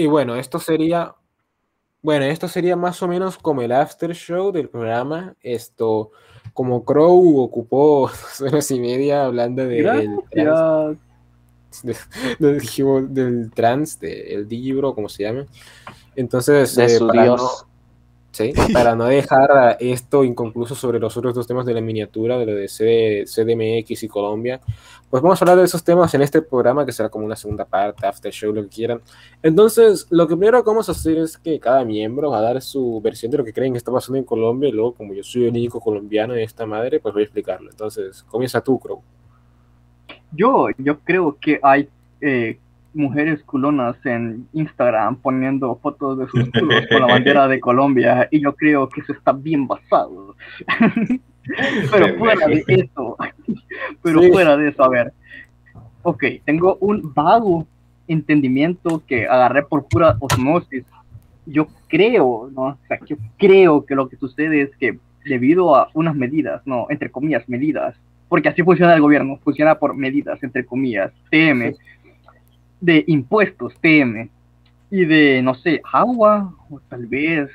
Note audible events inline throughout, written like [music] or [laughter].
Y bueno, esto sería, bueno, esto sería más o menos como el after show del programa. Esto, como Crow ocupó [laughs] dos horas y media hablando de, del trans, de- dijimos, del trans, del Digibro, como se llama. Entonces, De eh, su para dios. no- [laughs] Sí, para no dejar a esto inconcluso sobre los otros dos temas de la miniatura, de lo de CD CDMX y Colombia, pues vamos a hablar de esos temas en este programa que será como una segunda parte, after show, lo que quieran. Entonces, lo que primero que vamos a hacer es que cada miembro va a dar su versión de lo que creen que está pasando en Colombia y luego, como yo soy el único colombiano de esta madre, pues voy a explicarlo. Entonces, comienza tú, Crow. Yo, yo creo que hay eh, mujeres culonas en Instagram poniendo fotos de sus culos [laughs] con la bandera de Colombia y yo creo que eso está bien basado. [laughs] pero fuera de eso, [laughs] pero Sí. fuera de eso, a ver. Ok, tengo un vago entendimiento que agarré por pura osmosis. Yo creo, ¿no? O sea, yo creo que lo que sucede es que debido a unas medidas, no, entre comillas, medidas, porque así funciona el gobierno, funciona por medidas, entre comillas, TM, de impuestos, TM, y de, no sé, agua, o tal vez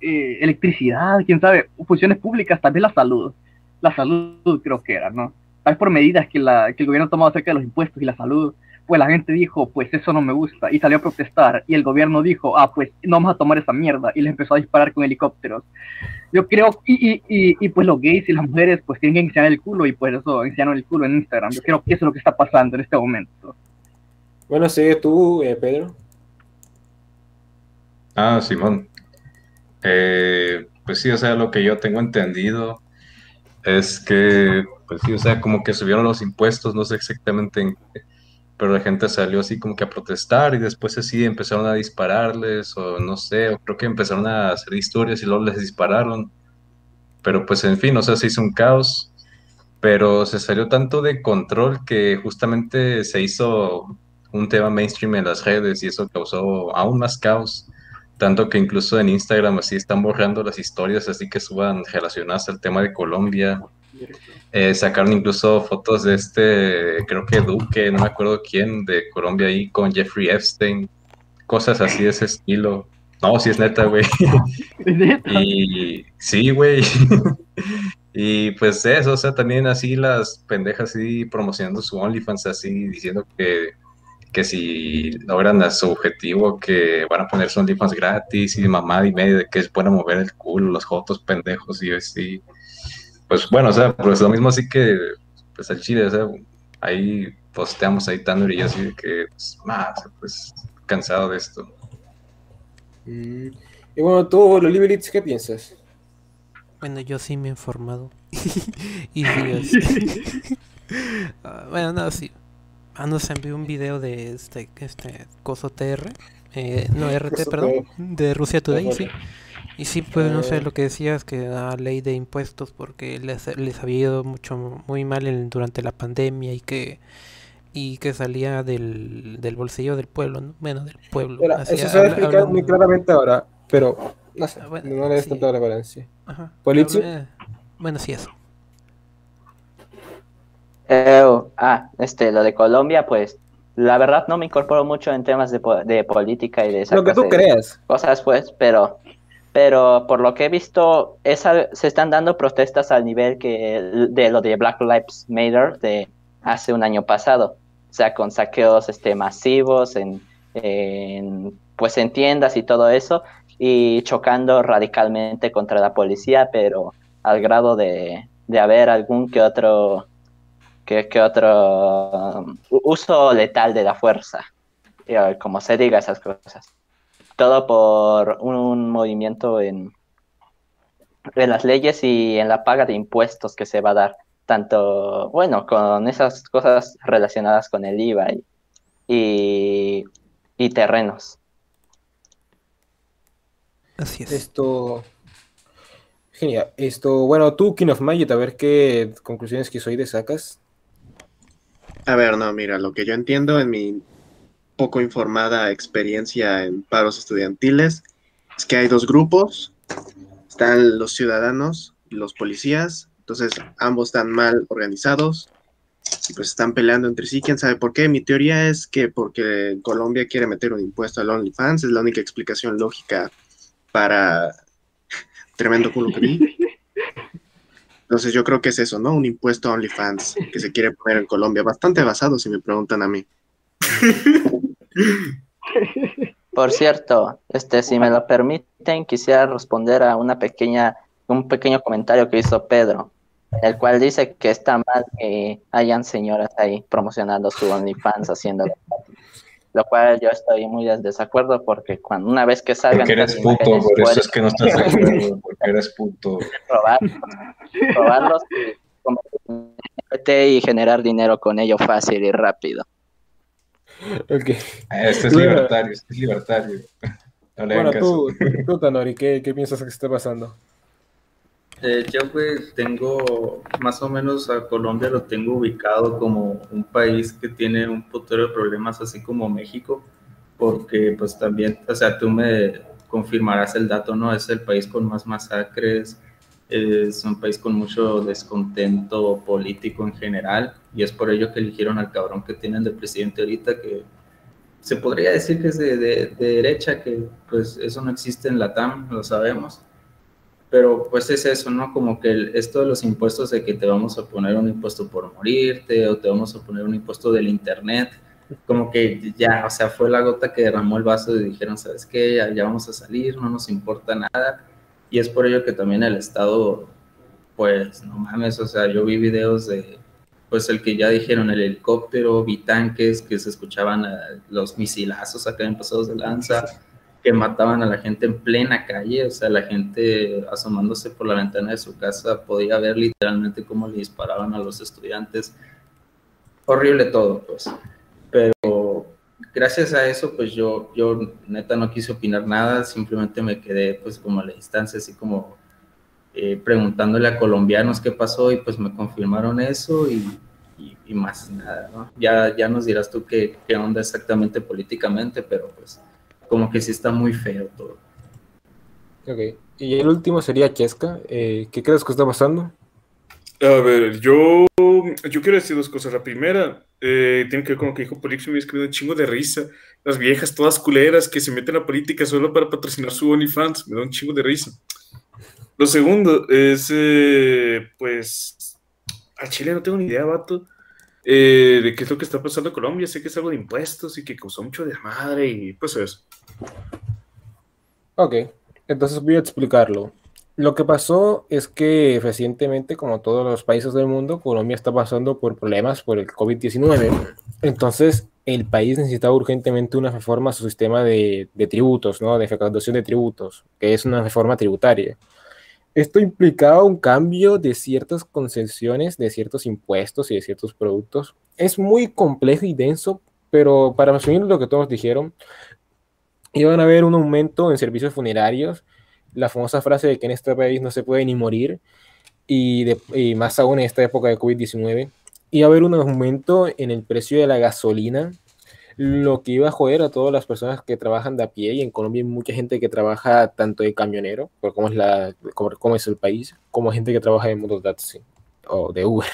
eh, electricidad, quién sabe, funciones públicas, tal vez la salud, la salud creo que era, ¿no? Tal vez por medidas que, la, que el gobierno ha tomado acerca de los impuestos y la salud, pues la gente dijo, pues eso no me gusta, y salió a protestar, y el gobierno dijo, ah, pues no vamos a tomar esa mierda, y les empezó a disparar con helicópteros. Yo creo, y, y, y, y, pues los gays y las mujeres pues tienen que enseñar el culo, y pues eso, enseñaron el culo en Instagram. Yo creo que eso es lo que está pasando en este momento. Bueno, sigue tú, eh, Pedro. Ah, Simón. Eh, pues sí, o sea, lo que yo tengo entendido es que, pues sí, o sea, como que subieron los impuestos, no sé exactamente en qué, pero la gente salió así como que a protestar y después así empezaron a dispararles o no sé, o creo que empezaron a hacer historias y luego les dispararon. Pero pues en fin, o sea, se hizo un caos, pero se salió tanto de control que justamente se hizo un tema mainstream en las redes y eso causó aún más caos. Tanto que incluso en Instagram así están borrando las historias así que suban relacionadas al tema de Colombia. Eh, sacaron incluso fotos de este, creo que Duque, no me acuerdo quién, de Colombia ahí con Jeffrey Epstein. Cosas así de ese estilo. No, si es neta, güey. [laughs] y sí, güey. [laughs] y pues eso, o sea, también así las pendejas así promocionando su OnlyFans así, diciendo que que si logran a su objetivo, que van a poner su OnlyFans gratis y mamá y medio de que es bueno mover el culo, los jotos pendejos y así. Pues bueno, o sea, pues lo mismo así que, pues al chile, o sea, ahí posteamos ahí Tanner y yo así de que, pues, más, pues, cansado de esto. Mm. Y bueno, tú, Lolibelitz, ¿qué piensas? Bueno, yo sí me he informado. [laughs] y sí, así. [laughs] uh, bueno, no, sí. Ah, nos envió un video de este, este Coso TR, eh, no RT, perdón, de Rusia Today, sí. Y sí, pues no sé Eh. lo que decías, que la ley de impuestos, porque les, les había ido mucho, muy mal en- durante la pandemia y que y que salía del, del bolsillo del pueblo, ¿no? Bueno, del pueblo. Mira, así, eso se va a explicar muy hablando- claramente ahora, pero no sé, Ah, bueno, no le des sí. tanta relevancia. Habla- Bueno, sí, eso. Eh, ah, este, lo de Colombia, pues, la verdad no me incorporo mucho en temas de, po- de política y de esas Lo que tú cosas, creas. cosas, pues, pero, pero por lo que he visto, esa, se están dando protestas al nivel que de lo de Black Lives Matter de hace un año pasado, o sea, con saqueos este, masivos en, en, pues, en tiendas y todo eso, y chocando radicalmente contra la policía, pero al grado de, de haber algún que otro que, que otro um, uso letal de la fuerza, eh, como se diga esas cosas. Todo por un, un movimiento en, en las leyes y en la paga de impuestos que se va a dar, tanto, bueno, con esas cosas relacionadas con el IVA y, y, y terrenos. Así es. Esto. Genial. Esto, bueno, tú, King of Magic, a ver qué conclusiones quizoides sacas. A ver, no, mira, lo que yo entiendo en mi poco informada experiencia en paros estudiantiles es que hay dos grupos, están los ciudadanos y los policías, entonces ambos están mal organizados y pues están peleando entre sí, quién sabe por qué. Mi teoría es que porque Colombia quiere meter un impuesto al OnlyFans, es la única explicación lógica para [laughs] tremendo culo que vi. Entonces yo creo que es eso, ¿no? Un impuesto a OnlyFans que se quiere poner en Colombia, bastante basado si me preguntan a mí. Por cierto, este, si me lo permiten, quisiera responder a una pequeña, un pequeño comentario que hizo Pedro, el cual dice que está mal que hayan señoras ahí promocionando su OnlyFans haciéndolo. Lo cual yo estoy muy en desacuerdo porque cuando una vez que salgan Porque eres puto, por eso es que no estás de [laughs] acuerdo, porque eres puto. probarlos, probarlos y generar dinero con ello fácil y rápido. Ok. Este es Bueno. libertario, este es libertario. [laughs] No le Bueno, tú, tú Tanori, ¿qué, ¿qué piensas que está pasando? Eh, yo pues tengo más o menos a Colombia lo tengo ubicado como un país que tiene un putero de problemas así como México, porque pues también, o sea, tú me confirmarás el dato, ¿no? Es el país con más masacres, es un país con mucho descontento político en general y es por ello que eligieron al cabrón que tienen de presidente ahorita que se podría decir que es de, de- de derecha, que pues eso no existe en la TAM, lo sabemos pero pues es eso, ¿no? Como que el- esto de los impuestos de que te vamos a poner un impuesto por morirte o te vamos a poner un impuesto del internet, como que ya, o sea, fue la gota que derramó el vaso y dijeron, ¿sabes qué? Ya, ya vamos a salir, no nos importa nada. Y es por ello que también el Estado, pues, no mames, o sea, yo vi videos de, pues, el que ya dijeron, el helicóptero, vi tanques que se escuchaban eh, los misilazos acá en Pasados de Lanza que mataban a la gente en plena calle, o sea, la gente asomándose por la ventana de su casa podía ver literalmente cómo le disparaban a los estudiantes. Horrible todo, pues. Pero gracias a eso, pues yo, yo neta no quise opinar nada, simplemente me quedé pues como a la distancia, así como eh, preguntándole a colombianos qué pasó y pues me confirmaron eso y, más nada, ¿no? Ya, ya nos dirás tú qué, qué onda exactamente políticamente, pero pues como que sí está muy feo todo. Ok. Y el último sería Cheska. Eh, ¿Qué crees que está pasando? A ver, yo, yo quiero decir dos cosas. La primera, eh, tiene que ver con lo que dijo Polixio, me escribió un chingo de risa. Las viejas todas culeras que se meten a la política solo para patrocinar su OnlyFans, me da un chingo de risa. Lo segundo es, eh, pues, a Chile no tengo ni idea, vato, eh, de qué es lo que está pasando en Colombia. Sé que es algo de impuestos y que causó mucho desmadre y pues eso. Ok, entonces voy a explicarlo. Lo que pasó es que recientemente, como todos los países del mundo, Colombia está pasando por problemas por el COVID-19. Entonces, el país necesitaba urgentemente una reforma a su sistema de, de tributos, ¿no? De recaudación de tributos, que es una reforma tributaria. Esto implicaba un cambio de ciertas concesiones, de ciertos impuestos y de ciertos productos. Es muy complejo y denso, pero para resumir lo que todos dijeron, iban a haber un aumento en servicios funerarios, la famosa frase de que en este país no se puede ni morir, y, de- y más aún en esta época de COVID-19, iba a haber un aumento en el precio de la gasolina, lo que iba a joder a todas las personas que trabajan de a pie, y en Colombia hay mucha gente que trabaja tanto de camionero, por cómo es, la, cómo es el país, como gente que trabaja de mototaxi o de Uber.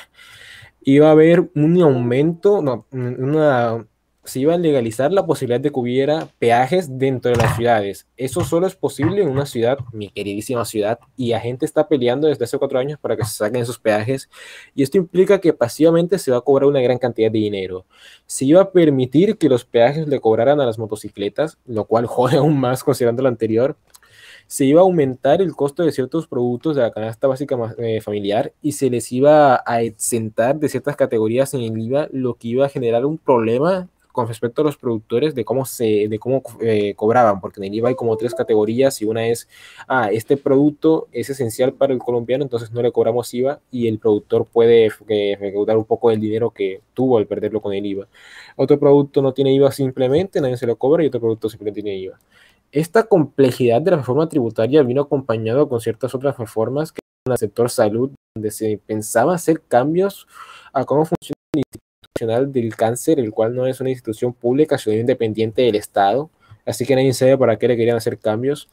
Iba a haber un aumento, no, una, se iba a legalizar la posibilidad de que hubiera peajes dentro de las ciudades. Eso solo es posible en una ciudad, mi queridísima ciudad, y la gente está peleando desde hace cuatro años para que se saquen esos peajes. Y esto implica que pasivamente se va a cobrar una gran cantidad de dinero. Se iba a permitir que los peajes le cobraran a las motocicletas, lo cual jode aún más considerando lo anterior. Se iba a aumentar el costo de ciertos productos de la canasta básica eh, familiar y se les iba a exentar de ciertas categorías en el IVA, lo que iba a generar un problema con respecto a los productores de cómo se de cómo eh, cobraban, porque en el IVA hay como tres categorías y una es, ah, este producto es esencial para el colombiano, entonces no le cobramos IVA y el productor puede eh, recaudar un poco del dinero que tuvo al perderlo con el IVA. Otro producto no tiene IVA simplemente, nadie se lo cobra y otro producto simplemente tiene IVA. Esta complejidad de la reforma tributaria vino acompañado con ciertas otras reformas que en el sector salud, donde se pensaba hacer cambios a cómo funciona el Del Cáncer, el cual no es una institución pública, sino independiente del Estado. Así que nadie sabe para qué le querían hacer cambios.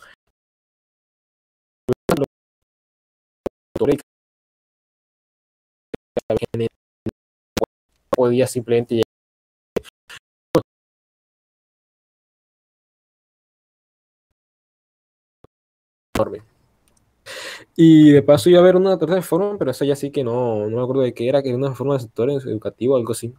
podía simplemente enorme. Y de paso iba a haber una tercera reforma, pero esa ya sí que no, no me acuerdo de qué era, que era una reforma del sector educativo o algo así.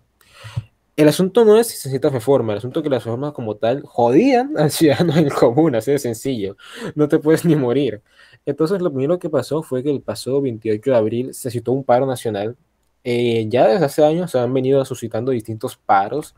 El asunto no es si se necesita reforma, el asunto es que las reformas como tal jodían [laughs] al ciudadano en común, así de sencillo. No te puedes ni morir. Entonces lo primero que pasó fue que el pasado 28 de abril se citó un paro nacional. Eh, ya desde hace años se han venido suscitando distintos paros,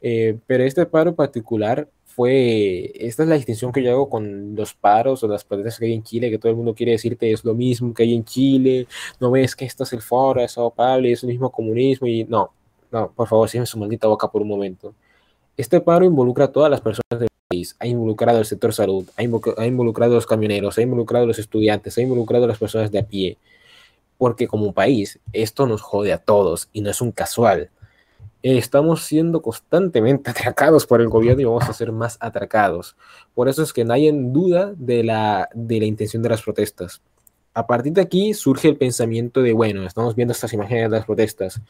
eh, pero este paro particular fue, esta es la distinción que yo hago con los paros o las protestas que hay en Chile, que todo el mundo quiere decirte es lo mismo que hay en Chile, no ves que esto es el foro de Sao Paulo es el mismo comunismo y no, no, por favor, cierren su maldita boca por un momento. Este paro involucra a todas las personas del país, ha involucrado el sector salud, ha involucrado a los camioneros, ha involucrado a los estudiantes, ha involucrado a las personas de a pie, porque como país esto nos jode a todos y no es un casual estamos siendo constantemente [laughs] atracados por el gobierno y vamos a ser más atracados. Por eso es que nadie duda de la, de la intención de las protestas. A partir de aquí surge el pensamiento de, bueno, estamos viendo estas imágenes de las protestas.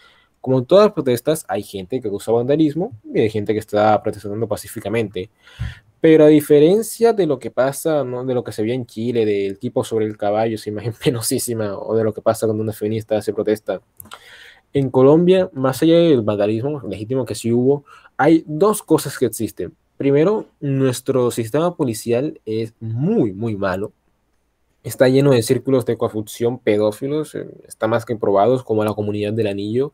Como en todas las protestas, hay gente que usa vandalismo y hay gente que está protestando pacíficamente. Pero a diferencia de lo que pasa, ¿no? de lo que se vio en Chile, del tipo sobre el caballo, esa imagen [laughs] penosísima, o de lo que pasa cuando una feminista se protesta, en Colombia, más allá del vandalismo legítimo que sí hubo, hay dos cosas que existen. Primero, nuestro sistema policial es muy, muy malo. Está lleno de círculos de coafusión pedófilos, eh, está más que probados, como la comunidad del anillo.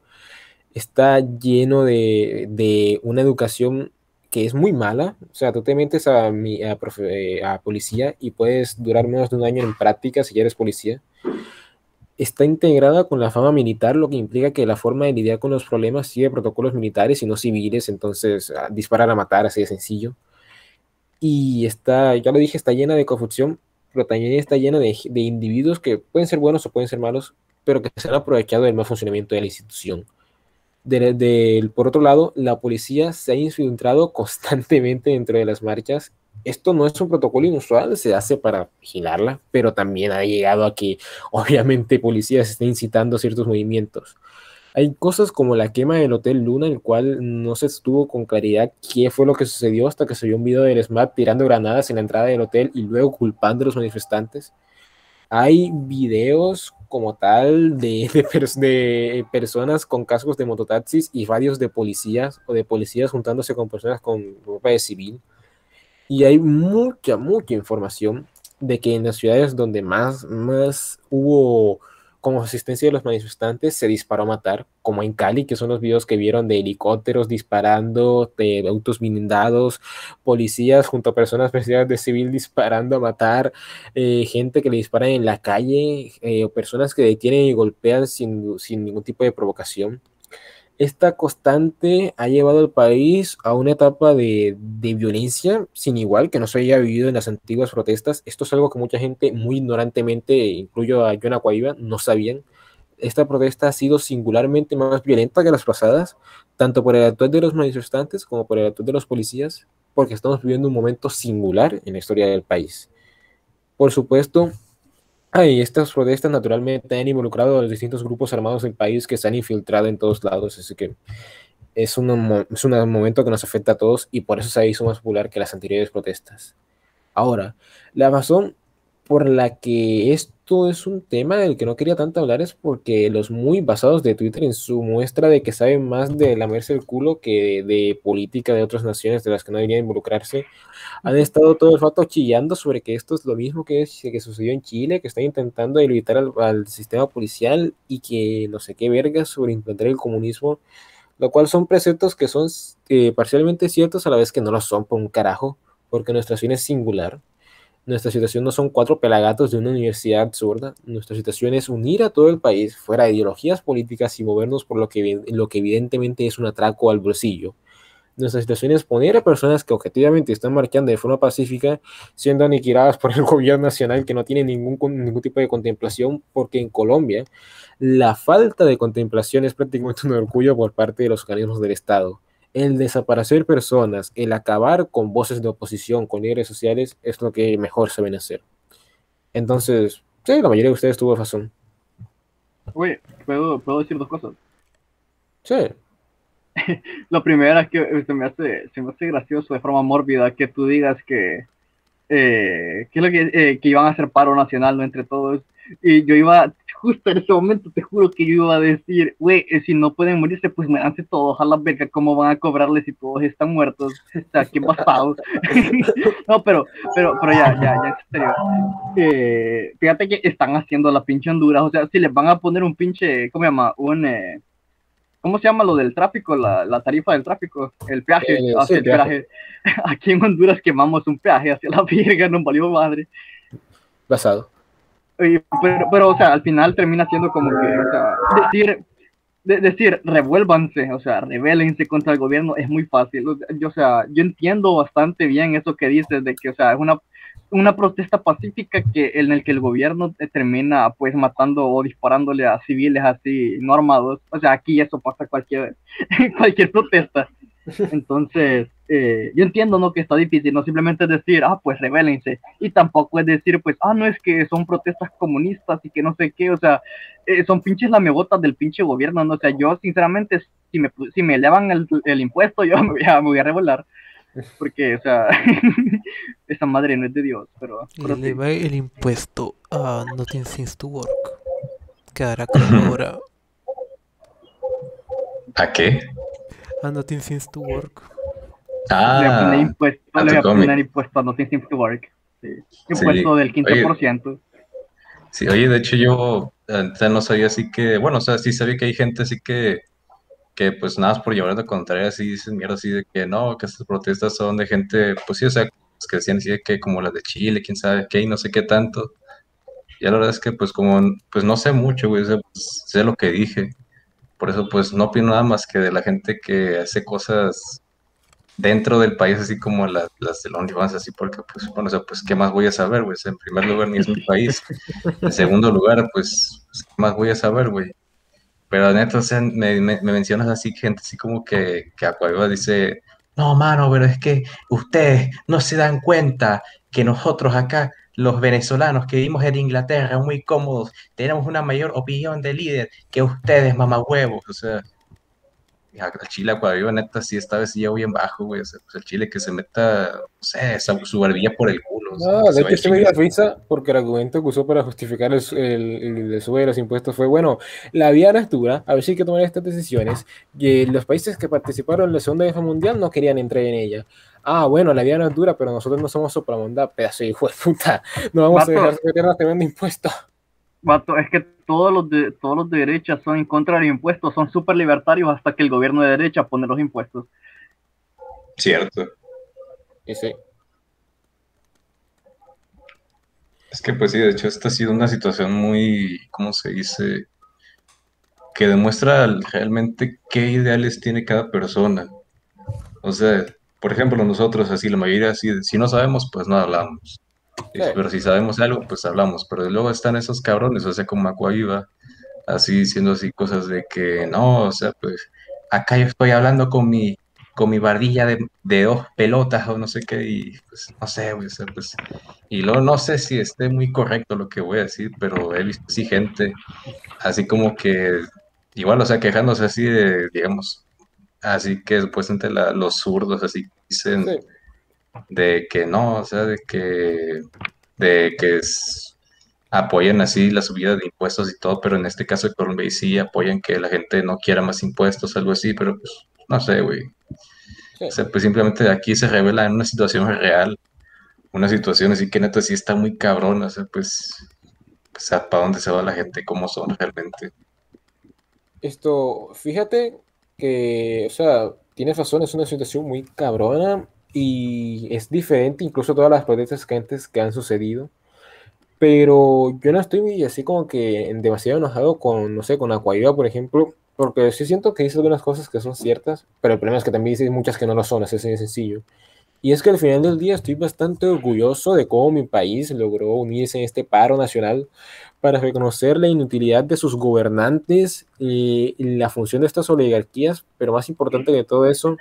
Está lleno de, una educación que es muy mala. O sea, tú te metes a, a, eh, a policía y puedes durar menos de un año en práctica si ya eres policía está integrada con la fama militar, lo que implica que la forma de lidiar con los problemas sigue protocolos militares y no civiles, entonces ah, disparar a matar, así de sencillo. Y está, ya lo dije, está llena de confusión, pero también está llena de, individuos que pueden ser buenos o pueden ser malos, pero que se han aprovechado del mal funcionamiento de la institución. por otro lado, la policía se ha infiltrado [laughs] constantemente dentro de las marchas esto no es un protocolo inusual, se hace para vigilarla, pero también ha llegado a que [laughs] obviamente policías estén incitando ciertos movimientos. Hay cosas como la quema del Hotel Luna, el cual no se estuvo con claridad qué fue lo que sucedió hasta que se vio un video del SMAT tirando granadas en la entrada del hotel y luego culpando a los manifestantes. Hay videos como tal de, [laughs] personas con cascos de mototaxis y varios de policías o de policías juntándose con personas con ropa de civil. Y hay mucha, mucha información de que en las ciudades donde más, más hubo como asistencia de los manifestantes se disparó a matar, como en Cali, que son los videos que vieron de helicópteros disparando, de autos blindados, policías junto a personas vestidas de civil disparando a matar, eh, gente que le dispara en la calle, eh, o personas que detienen y golpean sin, sin ningún tipo de provocación esta constante ha llevado al país a una etapa de, violencia sin igual que no se haya vivido en las antiguas protestas. Esto es algo que mucha gente muy ignorantemente, incluyo a Jonah Cuaiba, no sabían. Esta protesta ha sido singularmente más violenta que las pasadas, tanto por el actual de los manifestantes como por el actual de los policías, porque estamos viviendo un momento singular en la historia del país. Por supuesto, y estas protestas naturalmente han involucrado a los distintos grupos armados del país que se han infiltrado en todos lados, así que es un, es un momento que nos afecta a todos y por eso se hizo más popular que las anteriores protestas. Ahora, la razón por la que esto es un tema del que no quería tanto hablar es porque los muy basados de Twitter en su muestra de que saben más de lamerse el culo que de, política de otras naciones de las que no deberían involucrarse, han estado todo el rato chillando sobre que esto es lo mismo que, que sucedió en Chile, que están intentando evitar al, sistema policial y que no sé qué verga sobre implantar el comunismo, lo cual son preceptos que son eh, parcialmente ciertos a la vez que no lo son por un carajo, porque nuestra acción es singular nuestra situación no son cuatro pelagatos de una universidad absurda. Nuestra situación es unir a todo el país fuera de ideologías políticas y movernos por lo que, lo que evidentemente es un atraco al bolsillo. Nuestra situación es poner a personas que objetivamente están marchando de forma pacífica, siendo aniquiladas por el [laughs] gobierno nacional que no tiene ningún, ningún tipo de contemplación, porque en Colombia la falta de contemplación es prácticamente un orgullo por parte de los organismos del Estado el desaparecer personas, el acabar con voces de oposición, con líderes sociales, es lo que mejor saben hacer. Entonces, sí, la mayoría de ustedes tuvo razón. Oye, ¿puedo, decir dos cosas? Sí. [laughs] lo primero es que eh, se me, hace, se me hace gracioso de forma mórbida que tú digas que, eh, que, lo que, eh, que iban a hacer paro nacional ¿no? entre todos. Y yo iba, justo en ese momento, te juro que yo iba a decir, güey, eh, si no pueden morirse, pues muéranse todos a la verga, ¿cómo van a cobrarles si todos están muertos? Sea, qué [laughs] pasado. [laughs] no, pero, pero, pero ya, ya, ya, en serio. Eh, fíjate que están haciendo la pinche Honduras, o sea, si les van a poner un pinche, ¿cómo se llama? Un, eh, ¿cómo se llama lo del tráfico? La, la tarifa del tráfico, el peaje, Eh, hacia sí, el peaje. peaje. [laughs] Aquí en Honduras quemamos un peaje hacia la verga, no valió madre. Basado. Pero, pero, o sea, al final termina siendo como que, o sea, decir, de- decir, revuélvanse, o sea, rebélense contra el gobierno es muy fácil. Yo, o sea, yo entiendo bastante bien eso que dices, de que, o sea, es una, una protesta pacífica que, en el que el gobierno te termina, pues, matando o disparándole a civiles así, no armados. O sea, aquí eso pasa cualquier, [laughs] cualquier protesta. Entonces, eh, yo entiendo, ¿no? Que está difícil, no simplemente decir, ah, pues rebélense. Y tampoco es decir, pues, ah, no es que son protestas comunistas y que no sé qué, o sea, eh, son pinches lamebotas del pinche gobierno, ¿no? O sea, yo, sinceramente, si me, si me elevan el, el impuesto, yo [laughs] me voy a, me voy a revelar. Porque, o sea, [laughs] esa madre no es de Dios, pero... Pero sí. eleva el impuesto a Nothing Seems to Work. Quedará [laughs] ahora ¿A qué? a Nothing Seems to Work. Le voy a poner Ah, impuesto, a le voy a poner impuesto a Nothing Seems to Work. Sí. Impuesto del 15%. sí, oye, de hecho yo sea, no sabía así que, bueno, o sea, sí sabía que hay gente así que, que pues nada más por llevar de contraria, así dicen mierda así de que no, que estas protestas son de gente, pues sí, o sea, pues, que decían así de que como las de Chile, quién sabe qué, y no sé qué tanto. Y la verdad es que pues como, pues no sé mucho, güey, o sea, pues, sé lo que dije. Por eso pues no opino nada más que de la gente que hace cosas dentro del país, así como las, las del OnlyFans, así porque pues, bueno, o sea, pues qué más voy a saber, güey, en primer lugar ni es mi país. En segundo lugar, pues, pues, qué más voy a saber, güey. Pero neta, o sea, me, me- me mencionas así, gente así como que, que Aquaviva dice, no, mano, pero es que ustedes no se dan cuenta que nosotros acá, los venezolanos que vivimos en Inglaterra, muy cómodos, tenemos una mayor opinión de líder que ustedes, mamahuevos. O sea, el Chile Aquaviva, neta, sí, esta vez sí ya bien bajo, güey. O sea, pues el Chile que se meta, no sé, su barbilla por el culo. o sea, No, que de se hecho sí me dio risa porque el argumento que usó para justificar el, el, el, sube de los impuestos fue, bueno, la vía no es dura, a ver si hay que tomar estas decisiones, y los países que participaron en la Segunda Guerra Mundial no querían entrar en ella. Ah, bueno, la vía no es dura, pero nosotros no somos sopramonda, pedazo de hijo de puta, no vamos a dejar de meternos tremendo impuesto. Vato, es que todos los de todos los de derecha son en contra de los impuestos, son súper libertarios hasta que el gobierno de derecha pone los impuestos. Cierto. Y sí, Es que pues sí, de hecho esta ha sido una situación muy, ¿cómo se dice? Que demuestra realmente qué ideales tiene cada persona. O sea, por ejemplo, nosotros así, la mayoría así, si no sabemos, pues no hablamos. Sí. Pero si sabemos algo, pues hablamos. Pero luego están esos cabrones, o sea, como Aquaviva, así diciendo así cosas de que no, o sea, pues acá yo estoy hablando con mi, con mi barbilla de, de dos pelotas o no sé qué, y pues no sé, o sea, pues y luego no sé si esté muy correcto lo que voy a decir, pero he visto así gente, así como que, igual, o sea, quejándose así de, digamos, así que supuestamente la- los zurdos así dicen sí. de que no, o sea, de que, de que es- apoyan así la subida de impuestos y todo, pero en este caso de Colombia sí apoyan que la gente no quiera más impuestos, algo así, pero pues, no sé, güey. Sí. O sea, pues simplemente aquí se revela en una situación real, una situación así que neta sí está muy cabrón, o sea, pues, o sea, ¿para dónde se va la gente? ¿Cómo son realmente? Esto, fíjate que, o sea, tienes razón, es una situación muy cabrona y es diferente incluso a todas las protestas que antes que han sucedido. Pero yo no estoy así como que demasiado enojado con, no sé, con Aquaviva, por ejemplo, porque sí siento que dice algunas cosas que son ciertas, pero el problema es que también dice muchas que no lo son, así de sencillo. Y es que al final del día estoy bastante orgulloso de cómo mi país logró unirse en este paro nacional para reconocer la inutilidad de sus gobernantes y la función de estas oligarquías, pero más importante que todo eso,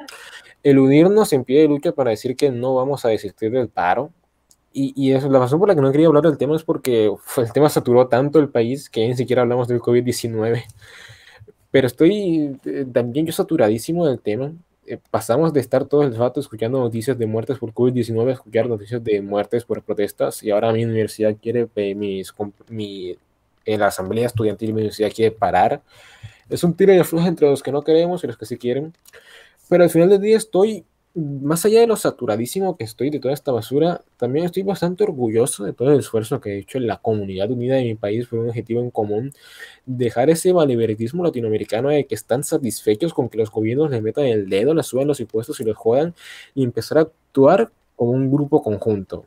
el unirnos en pie de lucha para decir que no vamos a desistir del paro. Y, y es la razón por la que no quería hablar del tema es porque el tema saturó tanto el país que ni siquiera hablamos del COVID-19. Pero estoy eh, también yo saturadísimo del tema. Eh, pasamos de estar todo el rato escuchando noticias de muertes por COVID-19 a escuchar noticias de muertes por protestas y ahora mi universidad quiere, eh, mis, mi, en la asamblea estudiantil mi universidad quiere parar. Es un tiro de flujo entre los que no queremos y los que sí quieren. Pero al final del día estoy, más allá de lo saturadísimo que estoy de toda esta basura, también estoy bastante orgulloso de todo el esfuerzo que ha hecho la comunidad unida de mi país por un objetivo en común, dejar ese valivertismo latinoamericano de que están satisfechos con que los gobiernos les metan el dedo, les suban los impuestos y los jodan, y empezar a actuar como un grupo conjunto.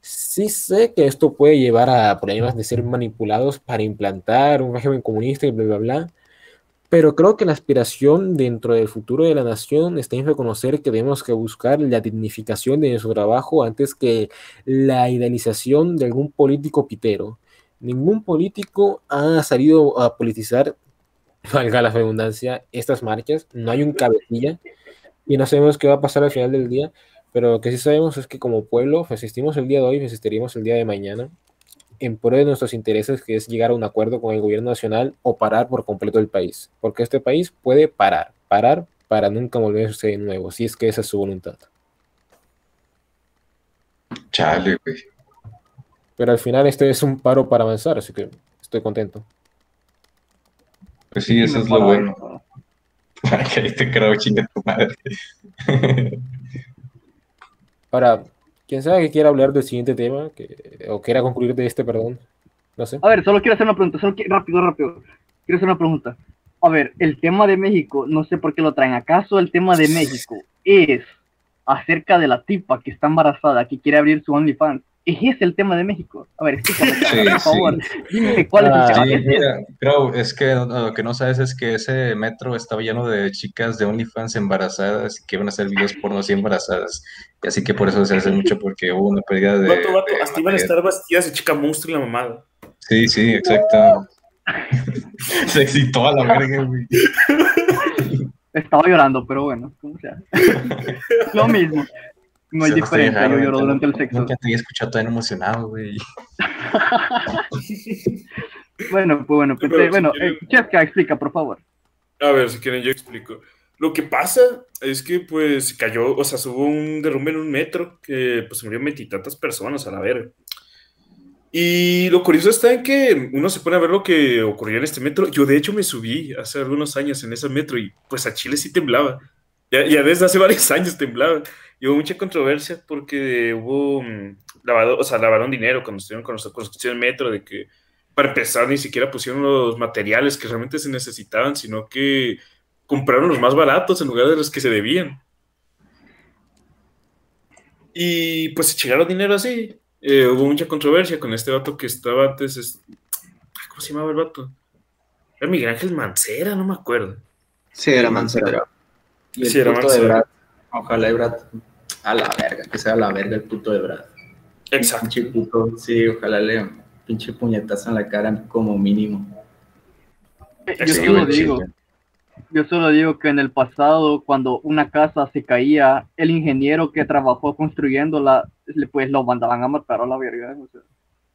Sí sé que esto puede llevar a problemas de ser manipulados para implantar un régimen comunista y bla, bla, bla, pero creo que la aspiración dentro del futuro de la nación está en reconocer que tenemos que buscar la dignificación de nuestro trabajo antes que la idealización de algún político pitero. Ningún político ha salido a politizar, [laughs] valga la redundancia, estas marchas. No hay un cabecilla y no sabemos qué va a pasar al final del día, pero lo que sí sabemos es que como pueblo resistimos el día de hoy, resistiremos el día de mañana en pro de nuestros intereses, que es llegar a un acuerdo con el gobierno nacional o parar por completo el país, porque este país puede parar, parar para nunca volverse de nuevo, si es que esa es su voluntad. Chale, güey. Pero al final este es un paro para avanzar, así que estoy contento. Pues sí, eso es lo bueno. [laughs] Que ahí te creo, chinga tu madre. Ahora, quien sabe que quiera hablar del siguiente tema, que, o quiera concluir de este, perdón, no sé. A ver, solo quiero hacer una pregunta, solo quiero, rápido, rápido. Quiero hacer una pregunta. A ver, el tema de México, no sé por qué lo traen. ¿Acaso el tema de [laughs] México es acerca de la tipa que está embarazada, que quiere abrir su OnlyFans? ¿Es ese el tema de México? A ver, explícame, Sí, por favor. sí. Dime cuál es el Ah, tema. Sí, ¿Es creo, es que lo que no sabes es que ese metro estaba lleno de chicas de OnlyFans embarazadas y que iban a hacer videos porno así embarazadas. Y así que por eso se hace mucho porque hubo una pérdida de... Vato, vato, de hasta iban a estar vestidas de chica monstruo y la mamada. Sí, sí, exacto. [laughs] Se excitó a la verga, güey. Estaba llorando, pero bueno, como sea. [laughs] Lo mismo. No hay diferencia, yo lloro durante el sexo. Nunca te había escuchado tan emocionado, güey. [laughs] Bueno, pues bueno, Pero pensé- si bueno, quieren- eh, Chesca, explica, por favor. A ver, si quieren, yo explico. Lo que pasa es que, pues, cayó, o sea, hubo un derrumbe en un metro que, pues, murieron veintitantas personas a la verga. Y lo curioso está en que uno se pone a ver lo que ocurrió en este metro. Yo, de hecho, me subí hace algunos años en ese metro y, pues, a Chile sí temblaba. Ya, ya desde hace [laughs] varios años temblaba. Y hubo mucha controversia porque hubo mm, lavado, o sea, lavaron dinero cuando estuvieron con la construcción del metro, de que, para empezar, ni siquiera pusieron los materiales que realmente se necesitaban, sino que compraron los más baratos en lugar de los que se debían. Y pues se chingaron dinero así. Eh, hubo mucha controversia con este vato que estaba antes. es- ¿Cómo se llamaba el vato? Era Miguel Ángel Mancera, no me acuerdo. Sí, era Mancera. Y el Sí, era Mancera. Ojalá y Brad. A la verga, que sea la verga el puto de Brad. Exacto. Pinche puto. Sí, ojalá le pinche puñetazo en la cara como mínimo. Yo Sí, solo digo, yo solo digo que en el pasado, cuando una casa se caía, el ingeniero que trabajó construyéndola, le- pues lo mandaban a matar a la verga. O sea,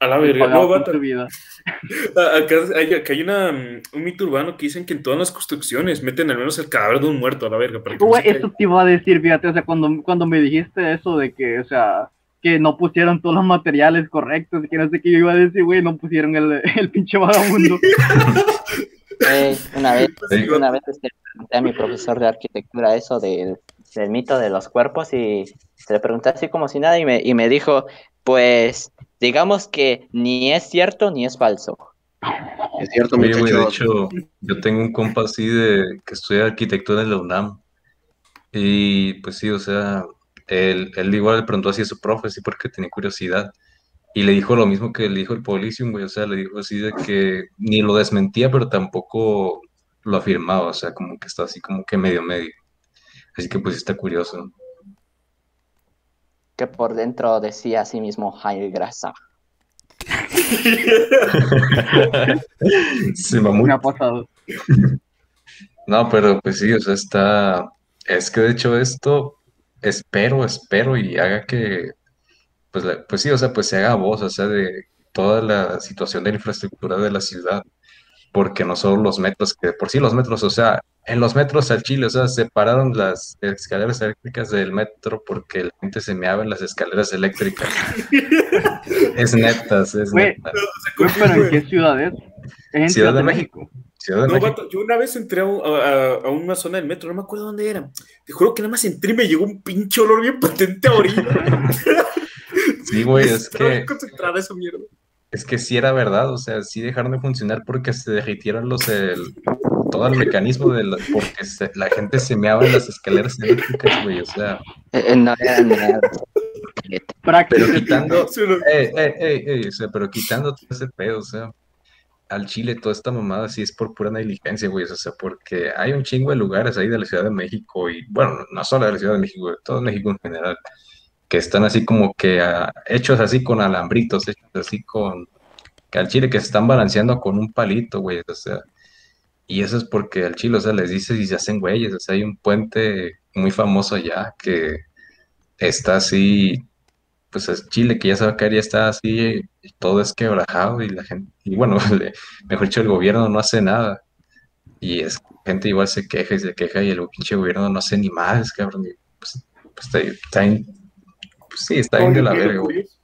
A la verga. No, su vida. [laughs] Acá hay, acá hay una, un mito urbano que dicen que en todas las construcciones meten al menos el cadáver de un muerto a la verga. Para que no eso te iba a decir, fíjate, o sea, cuando, cuando me dijiste eso de que, o sea, que no pusieron todos los materiales correctos, que no sé qué yo iba a decir, güey, no pusieron el, [laughs] el pinche vagabundo. [laughs] Una vez, Sí. una vez este, le pregunté a mi profesor de arquitectura eso del, del mito de los cuerpos y se le pregunté así como si nada y me, y me dijo, pues digamos que ni es cierto ni es falso. Es cierto, Oye, güey, de muchacho. hecho, yo tengo un compa así de que estudia arquitectura en la UNAM. Y pues sí, o sea, él, él igual le preguntó así a su profe, sí, porque tenía curiosidad. Y le dijo lo mismo que le dijo el Policium, güey, o sea, le dijo así de que ni lo desmentía, pero tampoco lo afirmaba, o sea, como que está así como que medio medio. Así que pues sí está curioso. Que por dentro decía a sí mismo, ay, grasa. Se mamó. Me ha pasado. No, pero pues sí, o sea, está. Es que de hecho esto, espero, espero y haga que, pues, la- pues sí, o sea, pues se haga voz, o sea, de toda la situación de la infraestructura de la ciudad. Porque no solo los metros, que por sí los metros, o sea, en los metros al Chile, o sea, separaron las escaleras eléctricas del metro porque la gente se meaba en las escaleras eléctricas. [laughs] es netas, es Güey, neta. güey, pero ¿en qué ciudad es? En Ciudad de México. Ciudad de No, México. vato, yo una vez entré a, a- a una zona del metro, no me acuerdo dónde era. Te juro que nada más entré y me llegó un pinche olor bien patente a orina. [laughs] Sí, güey, [laughs] es Estaba que concentrada esa mierda. Es que sí era verdad, o sea, sí dejaron de funcionar porque se derritieron los, el, todo el mecanismo de la, porque se- la gente se meaba en las escaleras eléctricas, güey, o sea, Eh, eh, no era nada. pero Prácticamente. quitando, o sea, pero quitando todo ese pedo, o sea, al Chile toda esta mamada sí es por pura negligencia, güey, o sea, porque hay un chingo de lugares ahí de la Ciudad de México y, bueno, no solo de la Ciudad de México, de todo México en general, que están así como que ah, hechos así con alambritos, hechos así con, que al Chile que se están balanceando con un palito, güey, o sea, y eso es porque al Chile, o sea, les dices y se hacen güeyes, o sea, hay un puente muy famoso allá que está así, pues es Chile que ya se va a está así, y todo es quebrajado y la gente, y bueno, [laughs] mejor dicho, el gobierno no hace nada. Y es, gente igual se queja y se queja y el pinche gobierno no hace ni más, cabrón. pues, pues está, está bien- pues sí, está bien de la verga, lo, güey. curioso,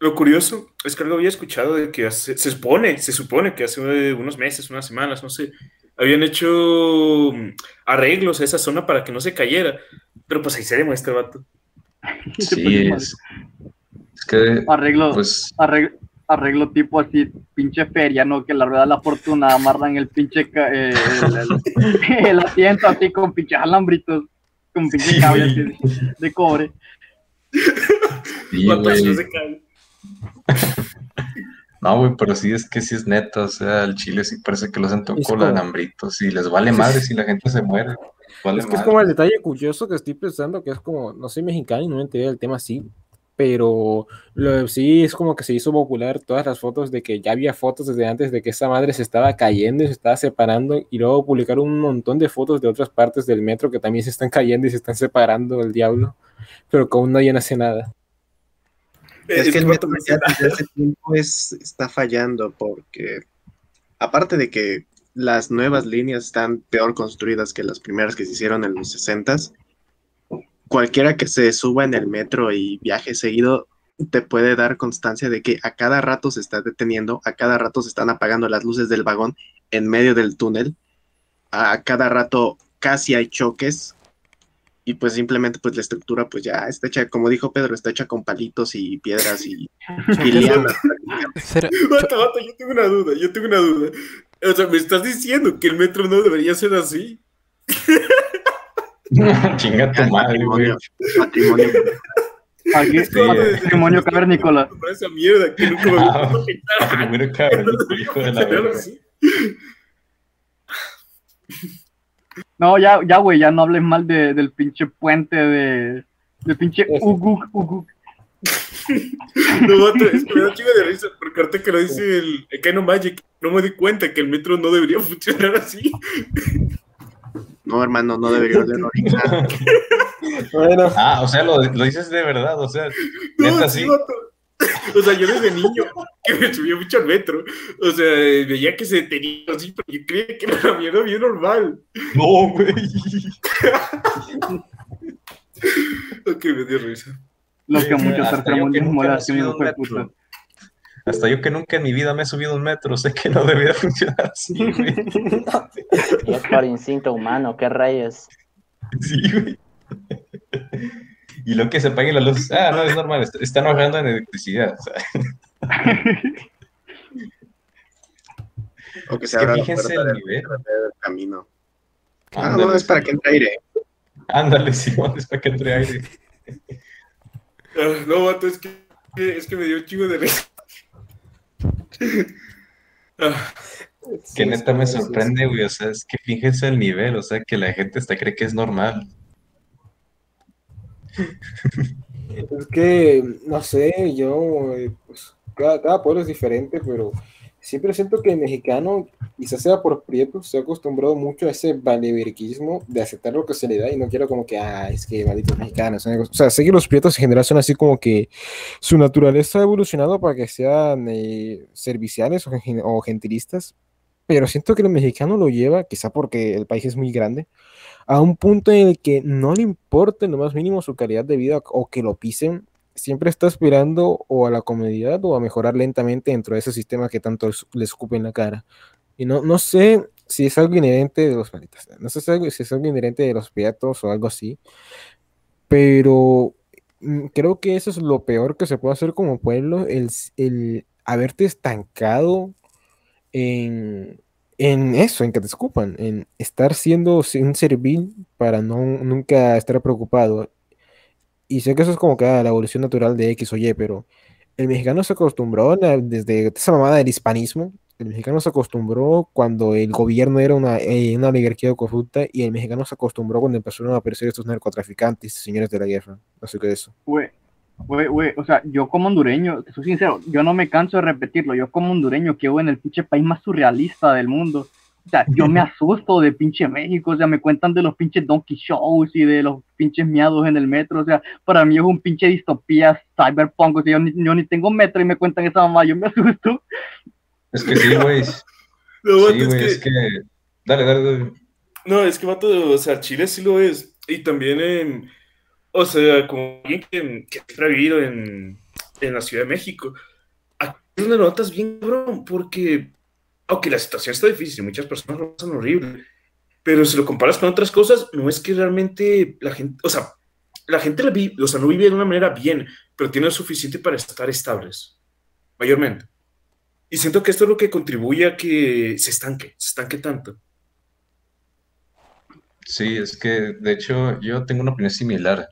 lo curioso es que algo había escuchado de que hace- se supone, se supone que hace unos meses, unas semanas, no sé, habían hecho mm, arreglos a esa zona para que no se cayera. Pero pues ahí se demuestra, vato. [laughs] Sí, es, es que, Arreglo, pues, arreglo, arreglo tipo así, pinche feria, ¿no? Que la rueda de la fortuna amarran el pinche eh, el, el- [laughs] el asiento así con pinches alambritos, con pinche cable así de, de cobre. Sí, güey. no se cae. No, güey, pero sí es que sí es neta, o sea, el Chile sí parece que lo hacen todo con alambritos y les vale madre si la gente se muere. Vale Es que es como el detalle curioso que estoy pensando, que es como, no soy mexicano y no me enteré del tema así, pero lo, sí es como que se hizo popular todas las fotos de que ya había fotos desde antes de que esa madre se estaba cayendo y se estaba separando y luego publicaron un montón de fotos de otras partes del metro que también se están cayendo y se están separando del diablo, pero que aún nadie hace nada. Es que el metro ya desde hace tiempo es, está fallando porque, aparte de que las nuevas líneas están peor construidas que las primeras que se hicieron en los 60s, cualquiera que se suba en el metro y viaje seguido te puede dar constancia de que a cada rato se está deteniendo, a cada rato se están apagando las luces del vagón en medio del túnel, a cada rato casi hay choques y pues simplemente pues la estructura pues ya está hecha, como dijo Pedro, está hecha con palitos y piedras y, [laughs] y lianas. Yo tengo una duda, yo tengo una duda. O sea, me estás diciendo que el metro no debería ser así. [laughs] [laughs] Chinga tu madre, güey. Patrimonio, patrimonio. Aquí, Es como cavernícola. Esa mierda que nunca me Ah, pintar. Primero cabrón, [laughs] hijo de la verga. No, ya, ya, güey, ya no hables mal de, del pinche puente de. Del pinche. Uguk, Uguk. No, es que me da un chingo de risa porque ahorita que lo dice el, el Kano Magic, no me di cuenta que el metro no debería funcionar así. No, hermano, no debería oler [laughs] orina. Bueno, Ah, o sea, lo, lo dices de verdad, o sea, No, neta sí, sí. O sea, yo desde niño [laughs] que me subía mucho al metro, o sea, veía que se detenía así, pero yo creía que era mierda bien normal. No, güey. [laughs] Ok, me dio risa. Los que Sí, muchos tercermundismo hacen subido hijo un de puta. Hasta yo que nunca en mi vida me he subido un metro, sé que no debería [laughs] funcionar así, güey. Y [laughs] es por instinto humano, qué rayos. Sí, güey. Y lo que se apague la luz, ah, no, es normal, est- están ahorrando en electricidad. o sea. O que se que abra la fíjense puerta el nivel. del camino. Ah, Ándale, no, es para que entre aire. Ándale, Simón, es para que entre aire. Ah, no, vato, es que, es que me dio un chingo de risa. Ah, [laughs] Que sí, neta me sí, sí, sí. sorprende, güey, o sea, es que fíjense el nivel, o sea, que la gente hasta cree que es normal. Es que, no sé, yo, eh, pues, cada, cada pueblo es diferente, pero siempre siento que el mexicano, quizás sea por prieto, se ha acostumbrado mucho a ese valeverquismo de aceptar lo que se le da y no quiero como que, ah, es que malditos mexicanos. O sea, sé que los prietos en general son así como que su naturaleza ha evolucionado para que sean eh, serviciales o, o gentilistas, pero siento que el mexicano lo lleva, quizá porque el país es muy grande, a un punto en el que no le importa en lo más mínimo su calidad de vida o que lo pisen, siempre está aspirando o a la comodidad o a mejorar lentamente dentro de ese sistema que tanto le escupe en la cara. Y no, no sé si es algo inherente de los malditas, no sé si es algo, inherente de los piatos o algo así, pero mm, creo que eso es lo peor que se puede hacer como pueblo, el, el haberte estancado en, en eso, en que te escupan, en estar siendo si- un servil para no nunca estar preocupado. Y sé que eso es como que ah, la evolución natural de X o Y, pero el mexicano se acostumbró desde esa mamada del hispanismo. El mexicano se acostumbró cuando el gobierno era una, eh, una oligarquía corrupta y el mexicano se acostumbró cuando empezaron a aparecer estos narcotraficantes, señores de la guerra. Así que eso. Güey, güey, güey, o sea, yo como hondureño, soy sincero, yo no me canso de repetirlo, yo como hondureño que vivo en el pinche país más surrealista del mundo, o sea, yo me asusto de pinche México, o sea, me cuentan de los pinches donkey shows y de los pinches miados en el metro, o sea, para mí es un pinche distopía cyberpunk, o sea, yo ni, yo ni tengo metro y me cuentan esa mamá, yo me asusto. Es que sí, güey. [laughs] No, Sí, es güey, que- es que. Dale, dale, dale. No, es que vato, o sea, Chile sí lo es. Y también en, o sea, como alguien que, que siempre ha vivido en, en la Ciudad de México, aquí es notas bien, cabrón, porque, aunque la situación está difícil, muchas personas lo pasan horrible, pero si lo comparas con otras cosas, no es que realmente la gente, o sea, la gente la vive, o sea, no vive de una manera bien, pero tiene lo suficiente para estar estables, mayormente. Y siento que esto es lo que contribuye a que se estanque, se estanque tanto. Sí, es que de hecho yo tengo una opinión similar.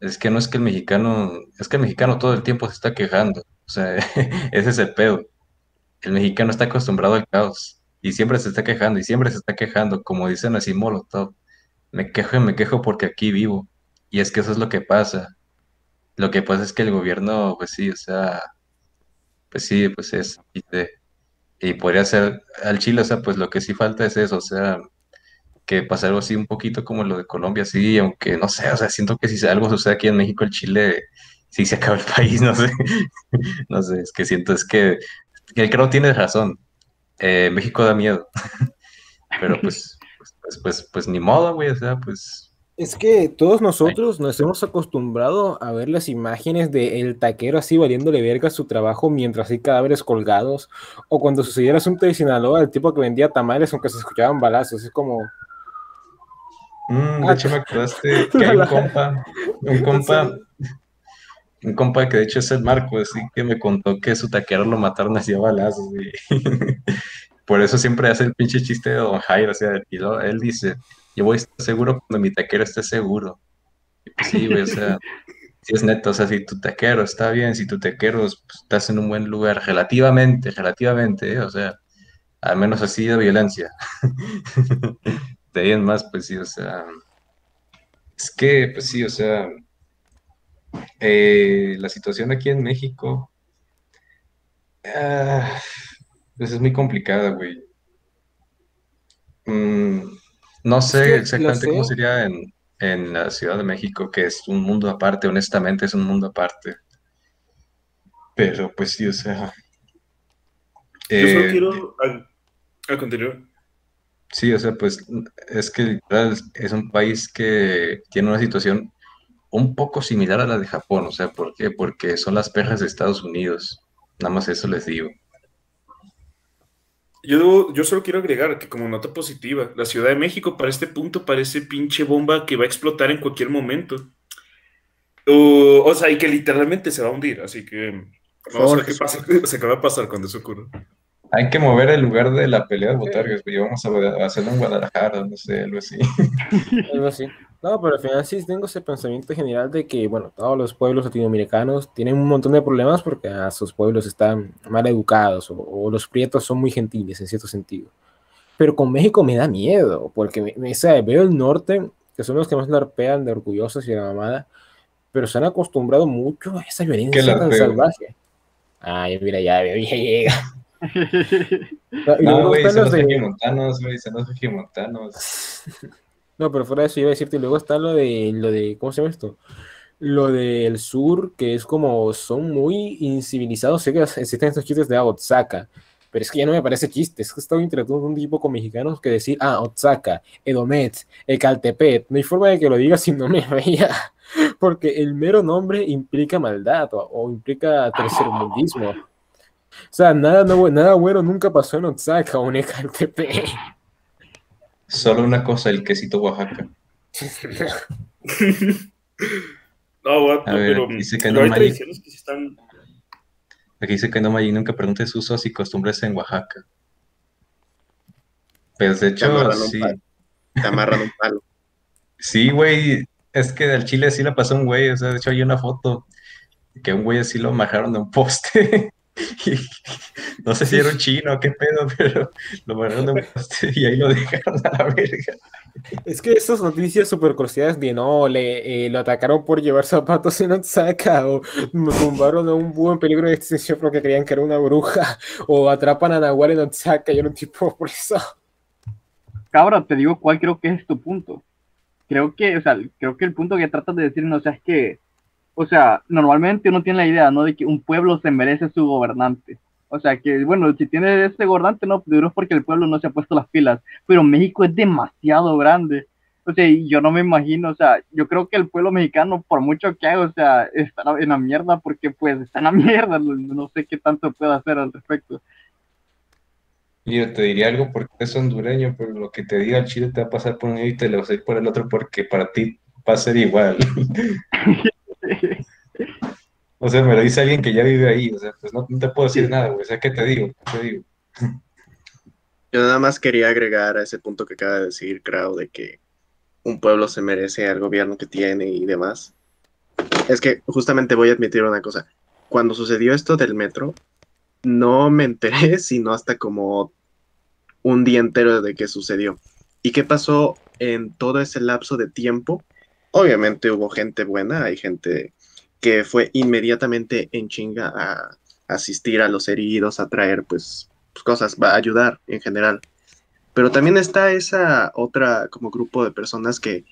Es que no es que el mexicano, es que el mexicano todo el tiempo se está quejando. O sea, [laughs] ese es el pedo. El mexicano está acostumbrado al caos y siempre se está quejando y siempre se está quejando, como dicen así Molotov. Me quejo y me quejo porque aquí vivo. Y es que eso es lo que pasa. Lo que pasa es que el gobierno, pues sí, o sea, pues sí, pues es, y, y podría ser al Chile, o sea, pues lo que sí falta es eso, o sea, que pase algo así un poquito como lo de Colombia, sí, aunque no sé, o sea, siento que si algo sucede aquí en México, el Chile, sí se acaba el país, [laughs] no sé, no sé, es que siento, es que, que creo tienes razón, Eh, México da miedo, [laughs] pero pues, pues, pues, pues, pues ni modo, güey, o sea, pues, Es que todos nosotros nos hemos acostumbrado a ver las imágenes de el taquero así valiéndole verga su trabajo mientras hay cadáveres colgados, o cuando sucedió el asunto de Sinaloa, el tipo que vendía tamales aunque se escuchaban balazos, es como, mm, de Ah, hecho me acordaste [laughs] que hay un compa, un compa, un compa que de hecho es el Marco, así que me contó que su taquero lo mataron así a balazos, güey. [laughs] Por eso siempre hace el pinche chiste de Don Jairo, o sea, y lo- él dice, yo voy a estar seguro cuando mi taquero esté seguro. Y pues sí, güey, o sea, [laughs] sí es neto, o sea, si tu taquero está bien, si tu taquero pues, estás en un buen lugar, relativamente, relativamente, ¿eh? o sea, al menos así de violencia. [laughs] De ahí en más, pues sí, o sea, es que, pues sí, o sea, eh, la situación aquí en México, ah, pues es muy complicada, güey. Mm, no sé exactamente cómo sería en, en la Ciudad de México, que es un mundo aparte, honestamente es un mundo aparte. Pero pues sí, o sea, Yo solo eh, quiero al, al continuar. Sí, o sea, pues es que es un país que tiene una situación un poco similar a la de Japón, o sea, ¿por qué? Porque son las perras de Estados Unidos, nada más eso les digo. Yo, yo solo quiero agregar que como nota positiva, la Ciudad de México para este punto parece pinche bomba que va a explotar en cualquier momento. O, o sea, y que literalmente se va a hundir, así que vamos a ver qué pasa, [laughs] o sea, qué va a pasar cuando eso ocurra. Hay que mover el lugar de la pelea de botargas, güey, vamos a a hacerlo en Guadalajara, no sé, algo así. [laughs] algo así. No, pero al final sí tengo ese pensamiento general de que, bueno, todos los pueblos latinoamericanos tienen un montón de problemas porque a sus pueblos están mal educados o, o los prietos son muy gentiles en cierto sentido. Pero con México me da miedo porque me, me- sea, veo el norte, que son los que más larpean de orgullosos y de la mamada, pero se han acostumbrado mucho a esa violencia tan salvaje. Ay, mira, ya, ya llega. [laughs] No, No, güey, están son los los de- güey, son los. [laughs] No, pero fuera de eso iba a decirte, luego está lo de, lo de, ¿cómo se llama esto? Lo del sur, que es como, son muy incivilizados, sé que existen estos chistes de Oaxaca, pero es que ya no me parece chiste, es que estaba interactuando un tipo con mexicanos que decir, ah, Oaxaca, Edomet, Ecaltepet, no hay forma de que lo diga si no me [laughs] veía, porque el mero nombre implica maldad o, o implica tercermundismo. O sea, nada, nuevo, nada bueno nunca pasó en Oaxaca o en Ecaltepet. Solo una cosa, el quesito Oaxaca. [laughs] No, ver, pero, dice que pero no, hay tradiciones que sí están... Aquí dice que no, Maggi, nunca preguntes usos y costumbres en Oaxaca. Pues de hecho, sí. Te amarran un palo. Sí, güey. Es que del Chile sí le pasó un güey. O sea, de hecho hay una foto que un güey así lo majaron de un poste. [laughs] No sé si era un chino o qué pedo, [laughs] pero lo majaron de un poste y ahí lo dejaron a la verga. Es que esas noticias super cruciales de no, le, eh, lo atacaron por llevar zapatos en Oaxaca, o tumbaron a un búho en peligro de extinción porque creían que era una bruja, [laughs] o atrapan a Nahual en Oaxaca y era un tipo preso. Cabra, te digo cuál creo que es tu punto. Creo que, o sea, creo que el punto que tratas de decir, no, o sea, es que, o sea, normalmente uno tiene la idea, ¿no? De que un pueblo se merece su gobernante. O sea, que, bueno, si tiene ese gobernante, no, pero es porque el pueblo no se ha puesto las pilas. Pero México es demasiado grande. O sea, yo no me imagino, o sea, yo creo que el pueblo mexicano, por mucho que haga, o sea, está en la mierda porque, pues, está en la mierda. No, sé qué tanto puede hacer al respecto. Y yo te diría algo porque es hondureño, pero lo que te diga el Chile te va a pasar por un lado y te lo vas a ir por el otro porque para ti va a ser igual. [laughs] O sea, me lo dice alguien que ya vive ahí, o sea, pues no, no te puedo decir nada, güey, o sea, ¿qué te digo? ¿Qué te digo? Yo nada más quería agregar a ese punto que acaba de decir Krau de que un pueblo se merece al gobierno que tiene y demás. Es que justamente voy a admitir una cosa. Cuando sucedió esto del metro, no me enteré [laughs] sino hasta como un día entero de que sucedió. ¿Y qué pasó en todo ese lapso de tiempo? Obviamente hubo gente buena, hay gente que fue inmediatamente en chinga a asistir a los heridos, a traer pues pues, cosas, a ayudar en general. Pero también está esa otra como grupo de personas que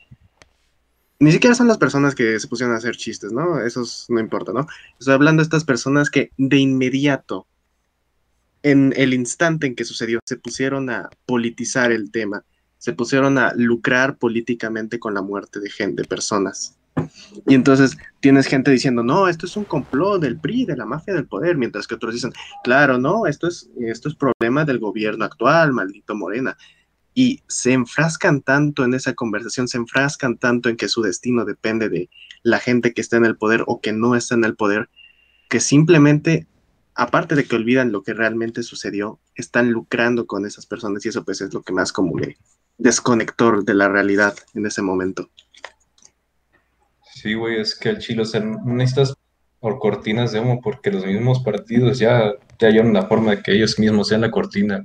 ni siquiera son las personas que se pusieron a hacer chistes, ¿no? Esos no importa, ¿no? Estoy hablando de estas personas que de inmediato, en el instante en que sucedió, se pusieron a politizar el tema, se pusieron a lucrar políticamente con la muerte de gente, de personas. Y entonces tienes gente diciendo, no, esto es un complot del PRI, de la mafia del poder, mientras que otros dicen, claro, no, esto es, esto es problema del gobierno actual, maldito Morena. Y se enfrascan tanto en esa conversación, se enfrascan tanto en que su destino depende de la gente que está en el poder o que no está en el poder, que simplemente, aparte de que olvidan lo que realmente sucedió, están lucrando con esas personas y eso pues es lo que más como que desconector de la realidad en ese momento. Sí, güey, es que al Chile, o sea, no necesitas por cortinas de humo porque los mismos partidos ya, ya hallaron la forma de que ellos mismos sean la cortina.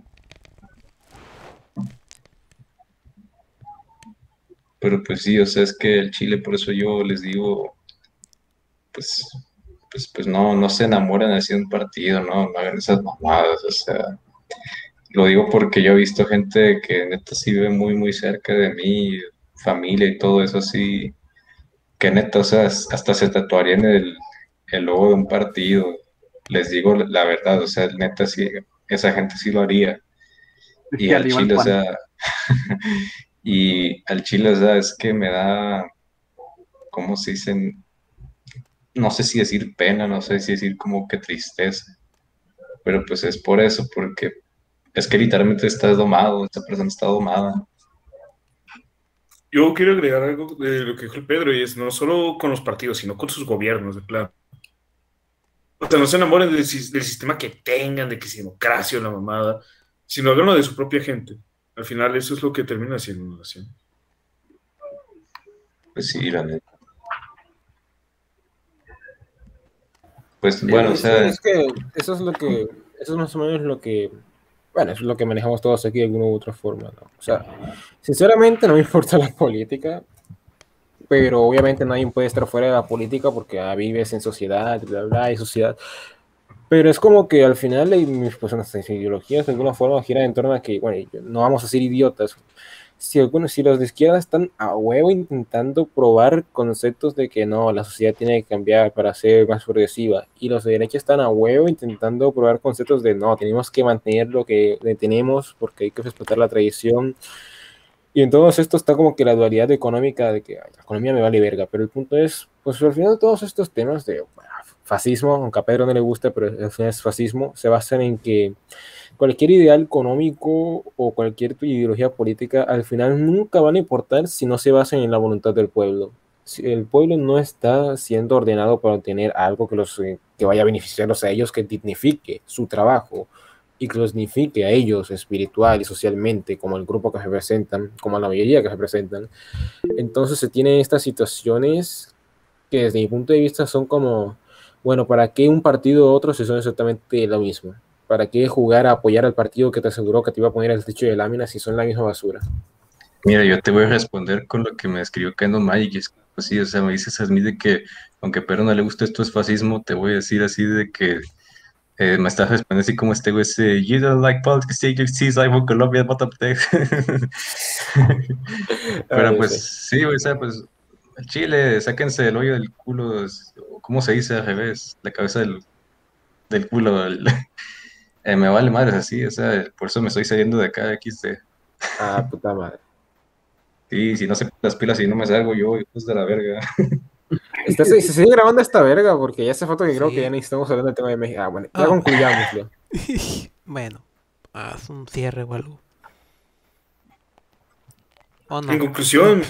Pero pues sí, o sea, es que el Chile, por eso yo les digo, pues, pues, pues no, no se enamoren así de un partido, no, no hagan esas mamadas, o sea, lo digo porque yo he visto gente que neta sí vive muy, muy cerca de mí, familia y todo eso así, que neta, o sea, hasta se tatuarían el, el logo de un partido, les digo la verdad, o sea, neta sí, esa gente sí lo haría. Y al Chile, o sea, [laughs] y al Chile, o sea, es que me da, ¿cómo se dicen? No sé si decir pena, no sé si decir como que tristeza, pero pues es por eso, porque es que literalmente está domado, esta persona está domada. Yo quiero agregar algo de lo que dijo el Pedro, y es no solo con los partidos, sino con sus gobiernos, de plano. O sea, no se enamoren del, sis- del sistema que tengan, de que si democracia o la mamada, sino háganlo de su propia gente. Al final, eso es lo que termina siendo una nación. Pues sí, la neta. Pues bueno, o sea, es que eso es lo que, eso es más o menos lo que, bueno, es lo que manejamos todos aquí de alguna u otra forma, ¿no? O sea, sinceramente no me [laughs] importa la política, pero obviamente nadie puede estar fuera de la política porque ah, vives en sociedad, bla, bla, hay sociedad. Pero es como que al final pues, nuestras ideologías de alguna forma giran en torno a que, bueno, no vamos a ser idiotas. Si algunos, si los de izquierda están a huevo intentando probar conceptos de que no, la sociedad tiene que cambiar para ser más progresiva, y los de derecha están a huevo intentando probar conceptos de no, tenemos que mantener lo que tenemos porque hay que respetar la tradición. Y en todo esto está como que la dualidad económica de que la economía me vale verga, pero el punto es, pues al final todos estos temas de fascismo, aunque a Pedro no le guste, pero al final es fascismo, se basan en que cualquier ideal económico o cualquier ideología política al final nunca van a importar si no se basan en la voluntad del pueblo. Si el pueblo no está siendo ordenado para obtener algo que, los, eh, que vaya a beneficiarlos a ellos, que dignifique su trabajo y que los dignifique a ellos espiritual y socialmente, como el grupo que se presentan, como la mayoría que se presentan. Entonces se tienen estas situaciones que desde mi punto de vista son como, bueno, ¿para qué un partido u otro si son exactamente lo mismo? ¿Para qué jugar a apoyar al partido que te aseguró que te iba a poner el techo de láminas si son la misma basura? Mira, yo te voy a responder con lo que me escribió Kendo Magic. Pues sí, o sea, me dices a mí de que, aunque a Pedro no le gusta esto es fascismo, te voy a decir así de que eh, me estás respondiendo así como este güey, ese, you don't like politics, you see like Colombia, what up [laughs] Pero pues sí, o sea, pues Chile, sáquense el hoyo del culo, ¿cómo se dice al revés? La cabeza del, del culo. [laughs] Eh, me vale madre así, o sea, por eso me estoy saliendo de acá, XD. Ah, puta madre. Sí, si no se ponen las pilas y no me salgo yo, pues de la verga. [laughs] se, se, sigue grabando esta verga porque ya hace foto que creo que ya necesitamos hablar del tema de México. Ah, bueno, ya ah. concluyamos. [laughs] bueno, haz un cierre o algo. En conclusión,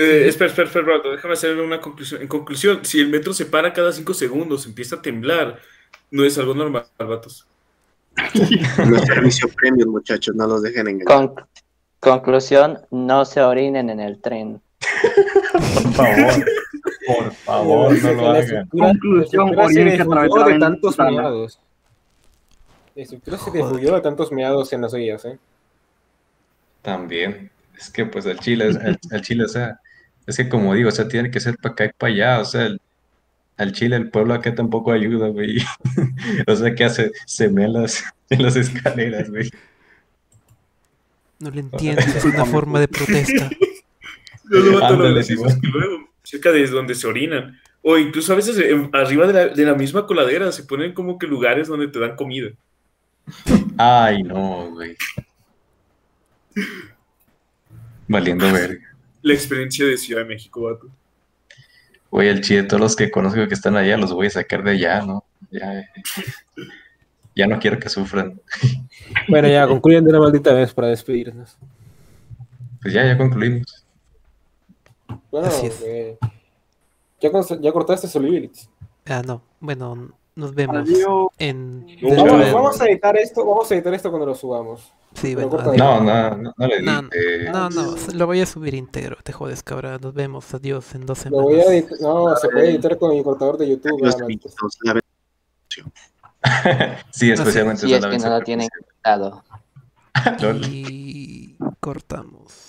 eh, espera, espera, espera, déjame hacer una conclusión. En conclusión, si el metro se para cada cinco segundos, empieza a temblar, no es algo normal, vatos. no es servicio premium, muchachos, no los dejen engañar. conclusión, no se orinen en el tren. por favor, por favor, no lo hagan. Conclusión, de tantos meados. La estructura se desbulló de tantos meados en las orillas, ¿eh? También. Es que pues el Chile, el, el Chile, o sea, es que como digo, o sea, tiene que ser para acá y para allá, o sea, el, al Chile el pueblo acá tampoco ayuda, güey. [laughs] o sea, ¿qué hace? Se en las, [laughs] en las escaleras, güey. No lo entiendo, [laughs] es una forma de protesta. No lo Ándale, sí, luego, cerca de donde se orinan. O incluso a veces arriba de la, de la misma coladera se ponen como que lugares donde te dan comida. Ay, no, güey. Valiendo verga. La experiencia de Ciudad de México, vato. Güey, el chile, todos los que conozco que están allá los voy a sacar de allá, ¿no? Ya, ya no quiero que sufran. Bueno, ya [laughs] concluyen de una maldita vez para despedirnos. Pues ya, ya concluimos. Bueno, eh, ¿ya, ¿ya cortaste Solibility? Ah, no. Bueno, nos vemos en... Vamos, vamos, a editar esto, vamos a editar esto cuando lo subamos. Sí, bueno, no, no, no, no, le no, no, no, lo voy a subir entero, te jodes, cabrón. Nos vemos, adiós en dos semanas. Lo voy a editar, no, se puede editar con mi cortador de YouTube. sí, especialmente si es que no [laughs] lo tienen y [laughs] cortamos.